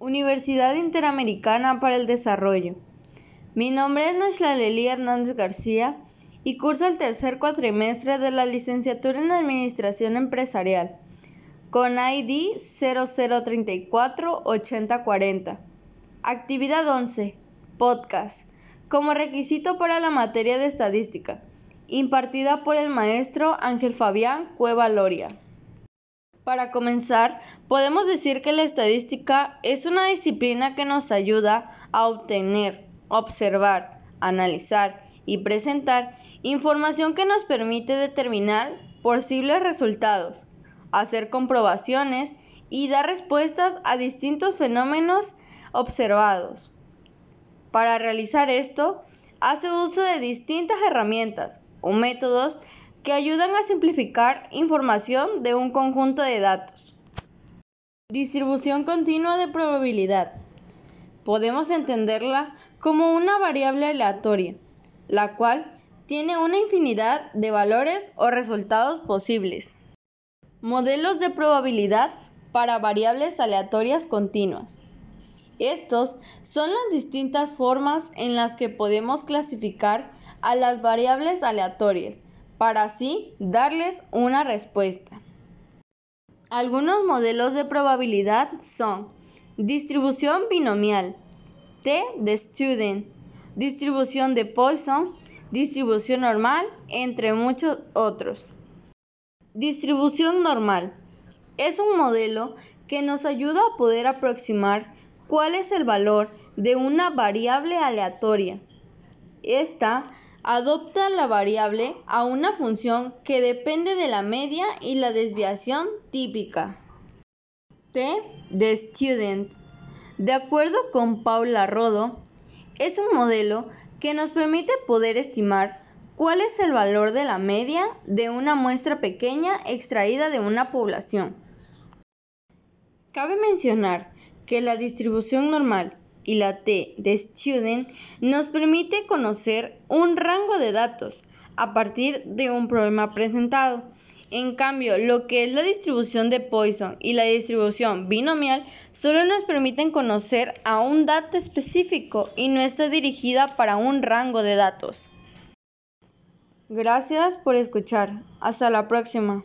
Universidad Interamericana para el Desarrollo. Mi nombre es Noslaleli Hernández García y curso el tercer cuatrimestre de la licenciatura en Administración Empresarial con ID 0034-8040. Actividad 11. Podcast. Como requisito para la materia de estadística, impartida por el maestro Ángel Fabián Cueva Loria. Para comenzar, podemos decir que la estadística es una disciplina que nos ayuda a obtener, observar, analizar y presentar información que nos permite determinar posibles resultados, hacer comprobaciones y dar respuestas a distintos fenómenos observados. Para realizar esto, hace uso de distintas herramientas o métodos que ayudan a simplificar información de un conjunto de datos. Distribución continua de probabilidad. Podemos entenderla como una variable aleatoria, la cual tiene una infinidad de valores o resultados posibles. Modelos de probabilidad para variables aleatorias continuas. Estos son las distintas formas en las que podemos clasificar a las variables aleatorias para así darles una respuesta. Algunos modelos de probabilidad son distribución binomial, T de student, distribución de Poisson, distribución normal, entre muchos otros. Distribución normal es un modelo que nos ayuda a poder aproximar cuál es el valor de una variable aleatoria. Esta adopta la variable a una función que depende de la media y la desviación típica. T de Student. De acuerdo con Paula Rodo, es un modelo que nos permite poder estimar cuál es el valor de la media de una muestra pequeña extraída de una población. Cabe mencionar que la distribución normal y la T de Student nos permite conocer un rango de datos a partir de un problema presentado. En cambio, lo que es la distribución de Poisson y la distribución binomial solo nos permiten conocer a un dato específico y no está dirigida para un rango de datos. Gracias por escuchar. Hasta la próxima.